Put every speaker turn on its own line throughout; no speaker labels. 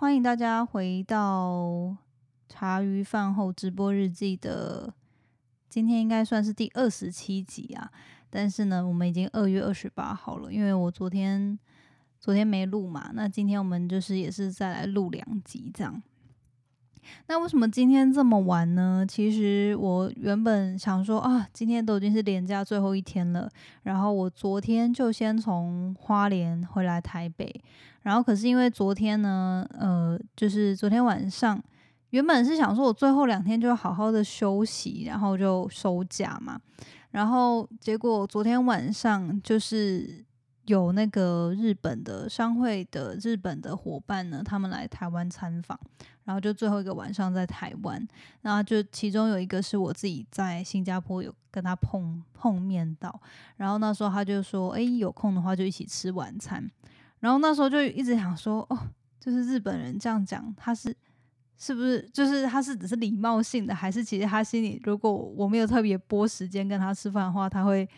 欢迎大家回到茶余饭后直播日记的，今天应该算是第二十七集啊。但是呢，我们已经二月二十八号了，因为我昨天昨天没录嘛，那今天我们就是也是再来录两集这样。那为什么今天这么晚呢？其实我原本想说啊，今天都已经是连假最后一天了，然后我昨天就先从花莲回来台北，然后可是因为昨天呢，呃，就是昨天晚上原本是想说我最后两天就好好的休息，然后就收假嘛，然后结果昨天晚上就是。有那个日本的商会的日本的伙伴呢，他们来台湾参访，然后就最后一个晚上在台湾，然后就其中有一个是我自己在新加坡有跟他碰碰面到，然后那时候他就说，哎，有空的话就一起吃晚餐，然后那时候就一直想说，哦，就是日本人这样讲，他是是不是就是他是只是礼貌性的，还是其实他心里如果我没有特别拨时间跟他吃饭的话，他会。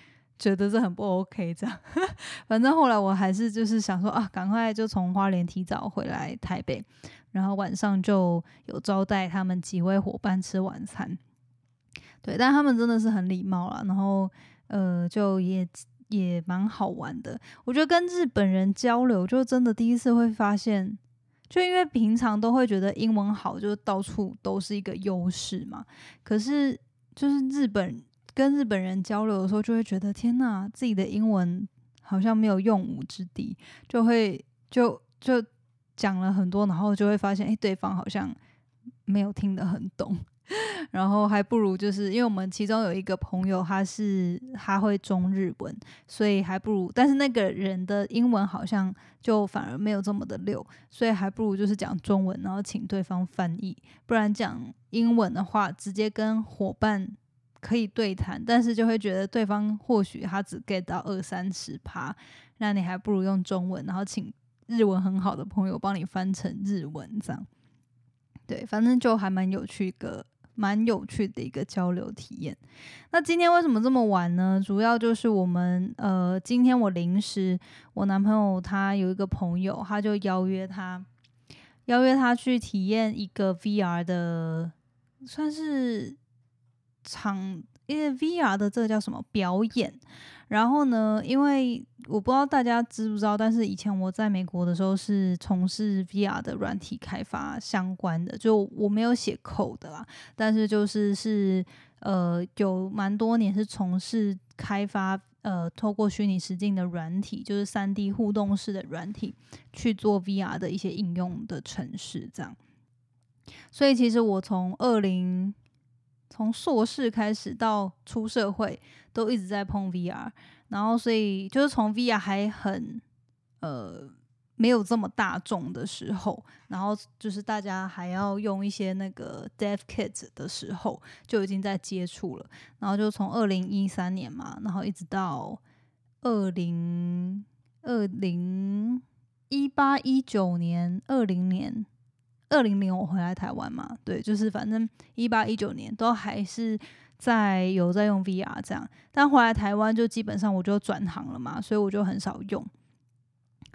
觉得这很不 OK，这样，反正后来我还是就是想说啊，赶快就从花莲提早回来台北，然后晚上就有招待他们几位伙伴吃晚餐。对，但他们真的是很礼貌了，然后呃，就也也蛮好玩的。我觉得跟日本人交流，就真的第一次会发现，就因为平常都会觉得英文好，就到处都是一个优势嘛。可是就是日本。跟日本人交流的时候，就会觉得天呐，自己的英文好像没有用武之地，就会就就讲了很多，然后就会发现，哎，对方好像没有听得很懂，然后还不如就是因为我们其中有一个朋友，他是他会中日文，所以还不如，但是那个人的英文好像就反而没有这么的溜，所以还不如就是讲中文，然后请对方翻译，不然讲英文的话，直接跟伙伴。可以对谈，但是就会觉得对方或许他只 get 到二三十趴，那你还不如用中文，然后请日文很好的朋友帮你翻成日文，这样。对，反正就还蛮有趣一个，蛮有趣的一个交流体验。那今天为什么这么晚呢？主要就是我们呃，今天我临时，我男朋友他有一个朋友，他就邀约他，邀约他去体验一个 VR 的，算是。场，因为 VR 的这个叫什么表演？然后呢，因为我不知道大家知不知道，但是以前我在美国的时候是从事 VR 的软体开发相关的，就我没有写 code 啦，但是就是是呃有蛮多年是从事开发呃透过虚拟实境的软体，就是三 D 互动式的软体去做 VR 的一些应用的城市这样。所以其实我从二零。从硕士开始到出社会，都一直在碰 VR，然后所以就是从 VR 还很呃没有这么大众的时候，然后就是大家还要用一些那个 Dev Kit 的时候，就已经在接触了。然后就从二零一三年嘛，然后一直到二零二零一八一九年二零年。二零年我回来台湾嘛，对，就是反正一八一九年都还是在有在用 VR 这样，但回来台湾就基本上我就转行了嘛，所以我就很少用。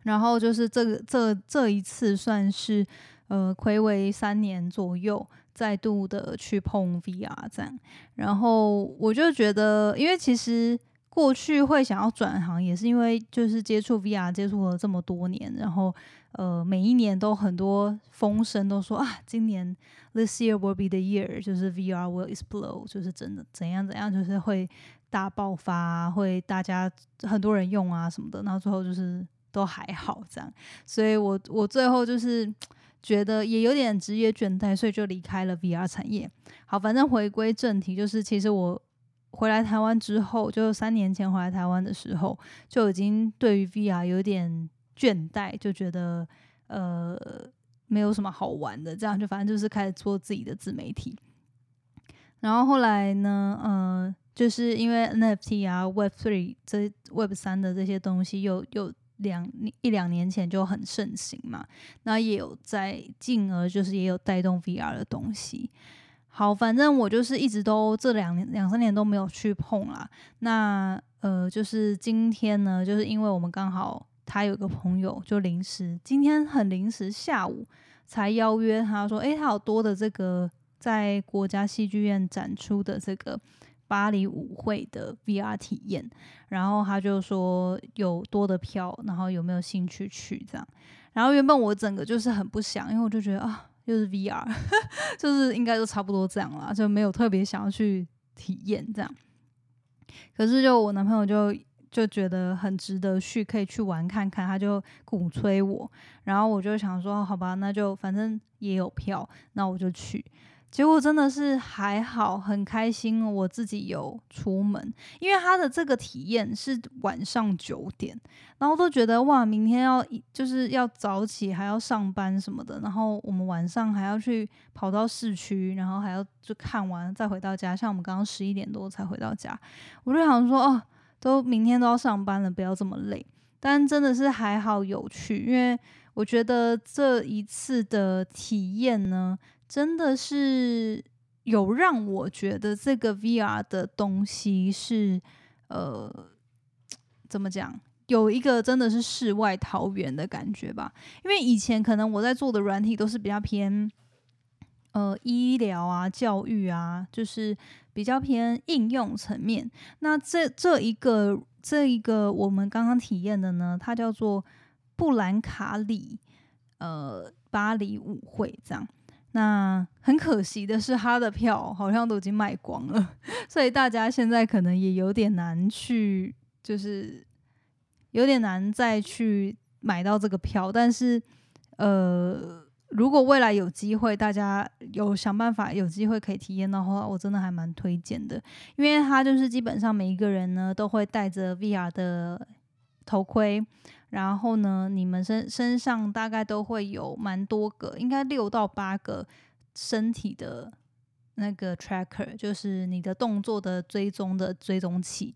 然后就是这个这这一次算是呃暌违三年左右，再度的去碰 VR 这样，然后我就觉得，因为其实。过去会想要转行，也是因为就是接触 VR 接触了这么多年，然后呃每一年都很多风声都说啊，今年 this year will be the year，就是 VR will explode，就是真的怎样怎样，就是会大爆发，会大家很多人用啊什么的，然后最后就是都还好这样，所以我我最后就是觉得也有点职业倦怠，所以就离开了 VR 产业。好，反正回归正题，就是其实我。回来台湾之后，就三年前回来台湾的时候，就已经对于 VR 有点倦怠，就觉得呃没有什么好玩的，这样就反正就是开始做自己的自媒体。然后后来呢，呃，就是因为 NFT 啊、Web Three 这 Web 三的这些东西，又又两一两年前就很盛行嘛，那也有在进而就是也有带动 VR 的东西。好，反正我就是一直都这两年两三年都没有去碰啦。那呃，就是今天呢，就是因为我们刚好他有个朋友就临时今天很临时下午才邀约他说，诶，他有多的这个在国家戏剧院展出的这个巴黎舞会的 VR 体验，然后他就说有多的票，然后有没有兴趣去这样。然后原本我整个就是很不想，因为我就觉得啊，又是 VR，就是应该都差不多这样啦，就没有特别想要去体验这样。可是就我男朋友就就觉得很值得去，可以去玩看看，他就鼓吹我，然后我就想说，好吧，那就反正也有票，那我就去。结果真的是还好，很开心。我自己有出门，因为他的这个体验是晚上九点，然后都觉得哇，明天要就是要早起，还要上班什么的。然后我们晚上还要去跑到市区，然后还要就看完再回到家。像我们刚刚十一点多才回到家，我就想说哦，都明天都要上班了，不要这么累。但真的是还好有趣，因为我觉得这一次的体验呢。真的是有让我觉得这个 VR 的东西是呃，怎么讲？有一个真的是世外桃源的感觉吧。因为以前可能我在做的软体都是比较偏呃医疗啊、教育啊，就是比较偏应用层面。那这这一个这一个我们刚刚体验的呢，它叫做布兰卡里呃巴黎舞会这样。那很可惜的是，他的票好像都已经卖光了，所以大家现在可能也有点难去，就是有点难再去买到这个票。但是，呃，如果未来有机会，大家有想办法有机会可以体验的话，我真的还蛮推荐的，因为他就是基本上每一个人呢都会带着 VR 的头盔。然后呢，你们身身上大概都会有蛮多个，应该六到八个身体的那个 tracker，就是你的动作的追踪的追踪器。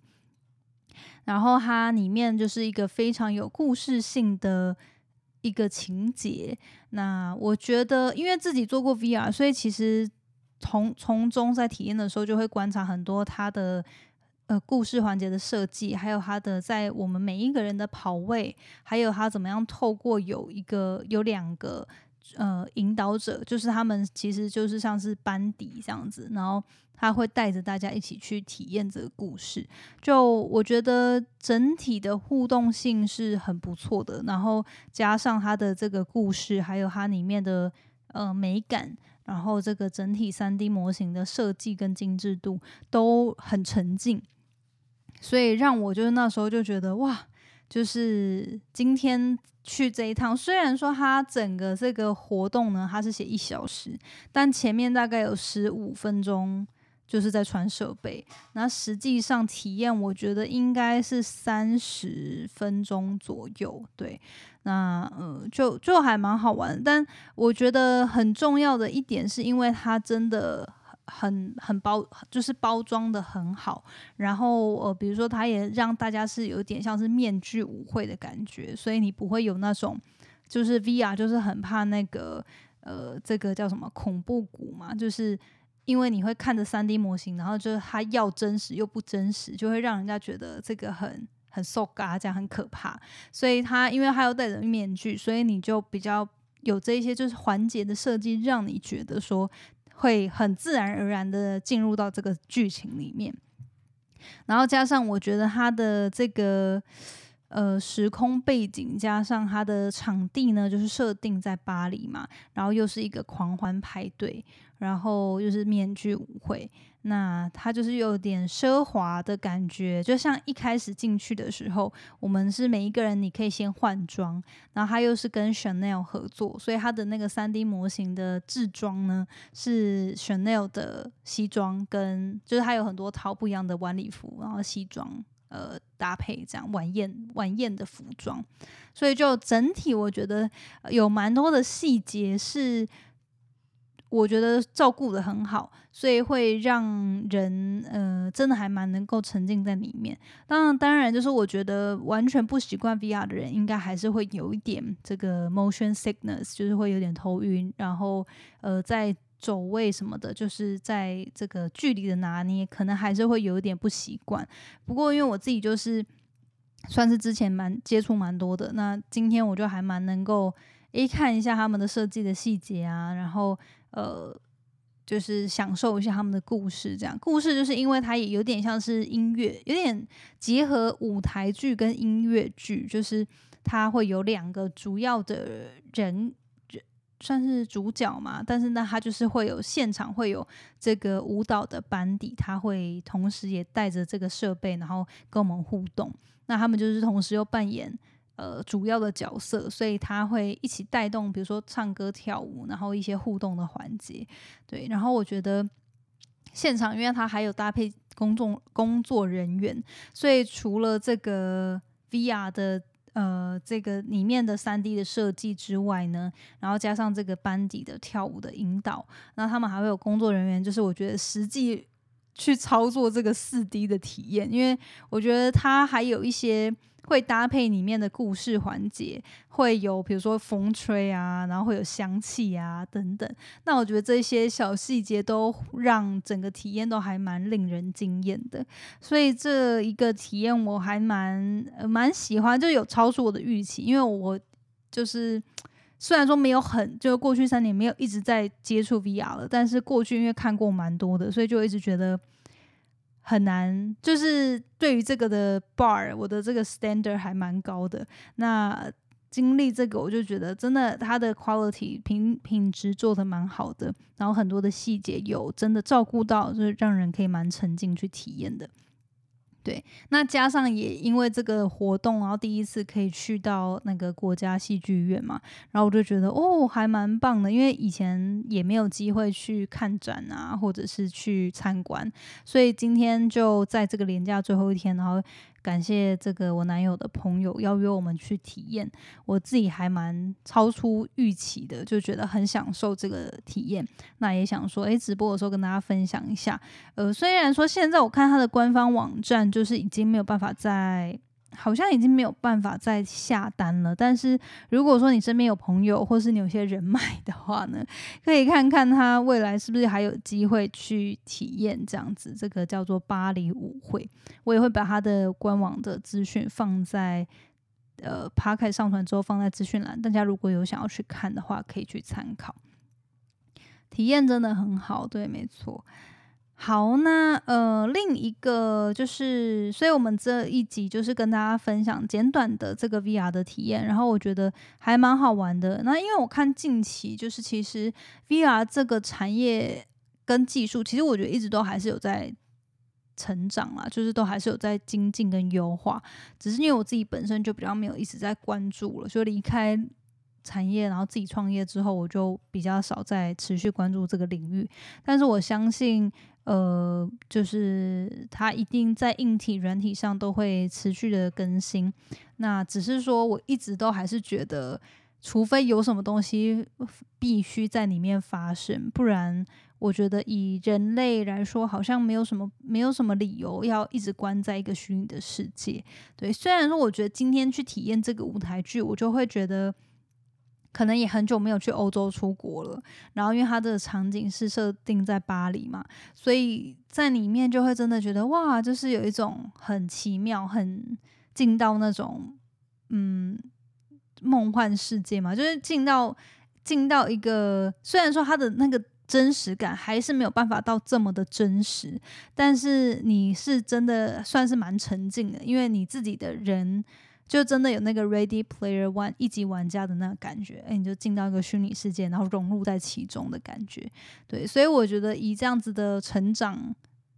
然后它里面就是一个非常有故事性的一个情节。那我觉得，因为自己做过 VR，所以其实从从中在体验的时候，就会观察很多它的。呃，故事环节的设计，还有它的在我们每一个人的跑位，还有它怎么样透过有一个有两个呃引导者，就是他们其实就是像是班底这样子，然后他会带着大家一起去体验这个故事。就我觉得整体的互动性是很不错的，然后加上它的这个故事，还有它里面的呃美感，然后这个整体三 D 模型的设计跟精致度都很沉浸。所以让我就是那时候就觉得哇，就是今天去这一趟，虽然说它整个这个活动呢，它是写一小时，但前面大概有十五分钟就是在传设备，那实际上体验我觉得应该是三十分钟左右。对，那嗯，就就还蛮好玩，但我觉得很重要的一点是因为它真的。很很包，就是包装的很好，然后呃，比如说，它也让大家是有点像是面具舞会的感觉，所以你不会有那种就是 VR，就是很怕那个呃，这个叫什么恐怖谷嘛，就是因为你会看着三 D 模型，然后就是它要真实又不真实，就会让人家觉得这个很很受嘎，这样很可怕。所以它因为它要戴着面具，所以你就比较有这些就是环节的设计，让你觉得说。会很自然而然的进入到这个剧情里面，然后加上我觉得它的这个呃时空背景，加上它的场地呢，就是设定在巴黎嘛，然后又是一个狂欢派对，然后又是面具舞会。那它就是有点奢华的感觉，就像一开始进去的时候，我们是每一个人，你可以先换装，然后它又是跟 Chanel 合作，所以它的那个三 D 模型的制装呢是 Chanel 的西装，跟就是它有很多套不一样的晚礼服，然后西装呃搭配这样晚宴晚宴的服装，所以就整体我觉得有蛮多的细节是。我觉得照顾的很好，所以会让人呃真的还蛮能够沉浸在里面。当然，当然就是我觉得完全不习惯 VR 的人，应该还是会有一点这个 motion sickness，就是会有点头晕，然后呃在走位什么的，就是在这个距离的拿捏，可能还是会有一点不习惯。不过因为我自己就是算是之前蛮接触蛮多的，那今天我就还蛮能够。诶看一下他们的设计的细节啊，然后呃。就是享受一下他们的故事，这样故事就是因为它也有点像是音乐，有点结合舞台剧跟音乐剧，就是它会有两个主要的人，算是主角嘛。但是呢，它就是会有现场会有这个舞蹈的班底，他会同时也带着这个设备，然后跟我们互动。那他们就是同时又扮演。呃，主要的角色，所以他会一起带动，比如说唱歌、跳舞，然后一些互动的环节，对。然后我觉得现场，因为他还有搭配公众工作人员，所以除了这个 VR 的呃这个里面的三 D 的设计之外呢，然后加上这个班底的跳舞的引导，那他们还会有工作人员，就是我觉得实际去操作这个四 D 的体验，因为我觉得它还有一些。会搭配里面的故事环节，会有比如说风吹啊，然后会有香气啊等等。那我觉得这些小细节都让整个体验都还蛮令人惊艳的。所以这一个体验我还蛮蛮喜欢，就有超出我的预期。因为我就是虽然说没有很，就过去三年没有一直在接触 VR 了，但是过去因为看过蛮多的，所以就一直觉得。很难，就是对于这个的 bar，我的这个 standard 还蛮高的。那经历这个，我就觉得真的它的 quality 品品质做的蛮好的，然后很多的细节有真的照顾到，就是让人可以蛮沉浸去体验的。对，那加上也因为这个活动，然后第一次可以去到那个国家戏剧院嘛，然后我就觉得哦，还蛮棒的，因为以前也没有机会去看展啊，或者是去参观，所以今天就在这个年假最后一天，然后。感谢这个我男友的朋友邀约我们去体验，我自己还蛮超出预期的，就觉得很享受这个体验。那也想说，诶，直播的时候跟大家分享一下。呃，虽然说现在我看他的官方网站，就是已经没有办法在。好像已经没有办法再下单了，但是如果说你身边有朋友，或是你有些人脉 的话呢，可以看看他未来是不是还有机会去体验这样子。这个叫做巴黎舞会，我也会把他的官网的资讯放在呃 p 开上传之后放在资讯栏，大家如果有想要去看的话，可以去参考。体验真的很好，对，没错。好，那呃，另一个就是，所以我们这一集就是跟大家分享简短的这个 VR 的体验，然后我觉得还蛮好玩的。那因为我看近期就是其实 VR 这个产业跟技术，其实我觉得一直都还是有在成长啊，就是都还是有在精进跟优化。只是因为我自己本身就比较没有一直在关注了，所以离开产业，然后自己创业之后，我就比较少在持续关注这个领域。但是我相信。呃，就是它一定在硬体、软体上都会持续的更新。那只是说，我一直都还是觉得，除非有什么东西必须在里面发生，不然，我觉得以人类来说，好像没有什么没有什么理由要一直关在一个虚拟的世界。对，虽然说，我觉得今天去体验这个舞台剧，我就会觉得。可能也很久没有去欧洲出国了，然后因为它的场景是设定在巴黎嘛，所以在里面就会真的觉得哇，就是有一种很奇妙、很进到那种嗯梦幻世界嘛，就是进到进到一个虽然说它的那个真实感还是没有办法到这么的真实，但是你是真的算是蛮沉浸的，因为你自己的人。就真的有那个 Ready Player One 一级玩家的那个感觉，哎，你就进到一个虚拟世界，然后融入在其中的感觉，对，所以我觉得以这样子的成长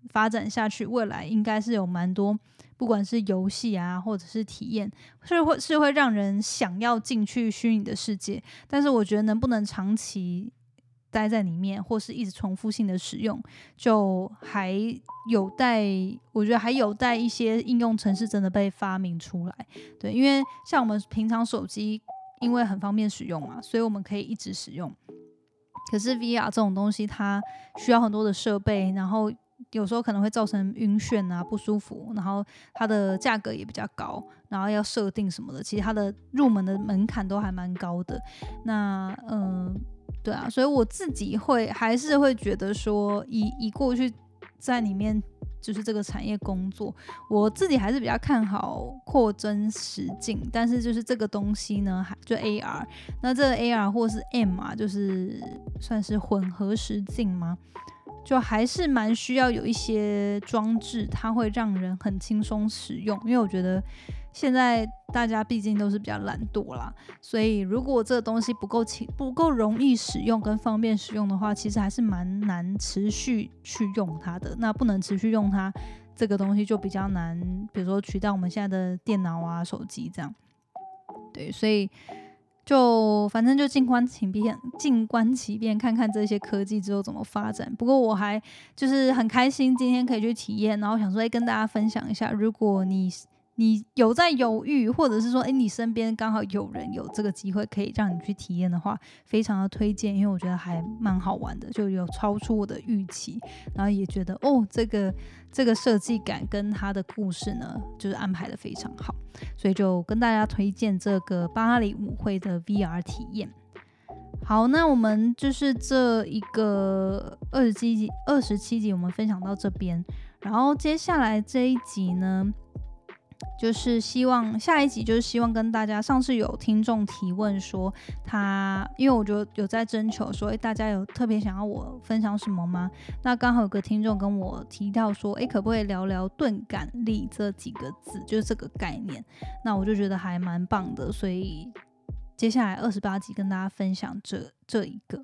发展下去，未来应该是有蛮多，不管是游戏啊，或者是体验，是会是会让人想要进去虚拟的世界，但是我觉得能不能长期。待在里面，或是一直重复性的使用，就还有待，我觉得还有待一些应用程式真的被发明出来。对，因为像我们平常手机，因为很方便使用嘛，所以我们可以一直使用。可是 VR 这种东西，它需要很多的设备，然后有时候可能会造成晕眩啊、不舒服，然后它的价格也比较高，然后要设定什么的，其实它的入门的门槛都还蛮高的。那嗯。对啊，所以我自己会还是会觉得说，以以过去在里面就是这个产业工作。我自己还是比较看好扩增实境，但是就是这个东西呢，还就 AR，那这个 AR 或是 M 啊，就是算是混合实境吗？就还是蛮需要有一些装置，它会让人很轻松使用。因为我觉得现在大家毕竟都是比较懒惰啦，所以如果这个东西不够轻、不够容易使用跟方便使用的话，其实还是蛮难持续去用它的。那不能持续用它，这个东西就比较难，比如说取代我们现在的电脑啊、手机这样。对，所以。就反正就静观其变，静观其变，看看这些科技之后怎么发展。不过我还就是很开心，今天可以去体验，然后想说，跟大家分享一下，如果你。你有在犹豫，或者是说，哎，你身边刚好有人有这个机会可以让你去体验的话，非常的推荐，因为我觉得还蛮好玩的，就有超出我的预期，然后也觉得哦，这个这个设计感跟他的故事呢，就是安排的非常好，所以就跟大家推荐这个巴黎舞会的 VR 体验。好，那我们就是这一个二十七集，二十七集我们分享到这边，然后接下来这一集呢。就是希望下一集就是希望跟大家，上次有听众提问说他，因为我就有在征求说，诶，大家有特别想要我分享什么吗？那刚好有个听众跟我提到说，诶，可不可以聊聊钝感力这几个字，就是这个概念？那我就觉得还蛮棒的，所以接下来二十八集跟大家分享这这一个。